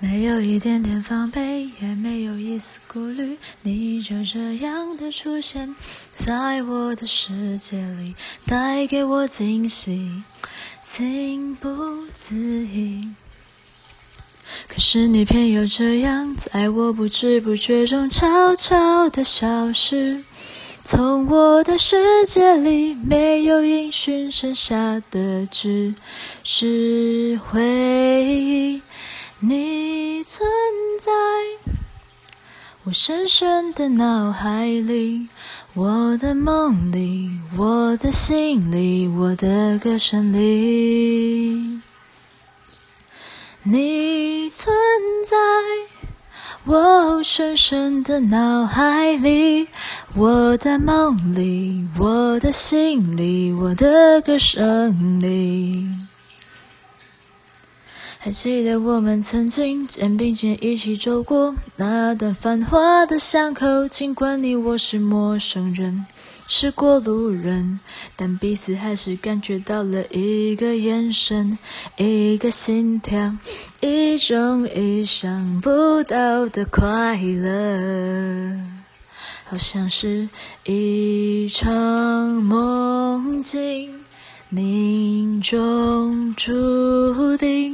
没有一点点防备，也没有一丝顾虑，你就这样的出现在我的世界里，带给我惊喜，情不自已。可是你偏又这样，在我不知不觉中悄悄的消失，从我的世界里没有音讯，剩下的只是回忆。你存在我深深的脑海里，我的梦里，我的心里，我的歌声里。你存在我深深的脑海里，我的梦里，我的心里，我的歌声里。还记得我们曾经肩并肩一起走过那段繁华的巷口，尽管你我是陌生人，是过路人，但彼此还是感觉到了一个眼神，一个心跳，一种意想不到的快乐，好像是一场梦境，命中注定。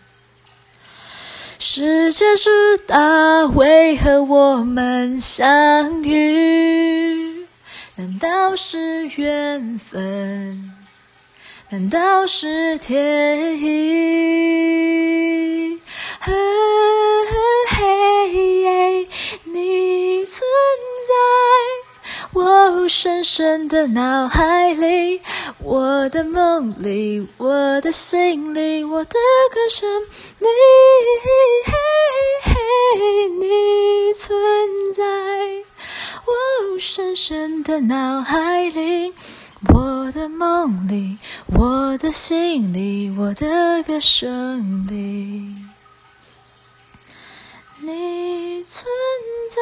世界之大，为何我们相遇？难道是缘分？难道是天意？深深的脑海里，我的梦里，我的心里，我的歌声里。你存在深深的脑海里，我的梦里，我的心里，我的歌声里，你存在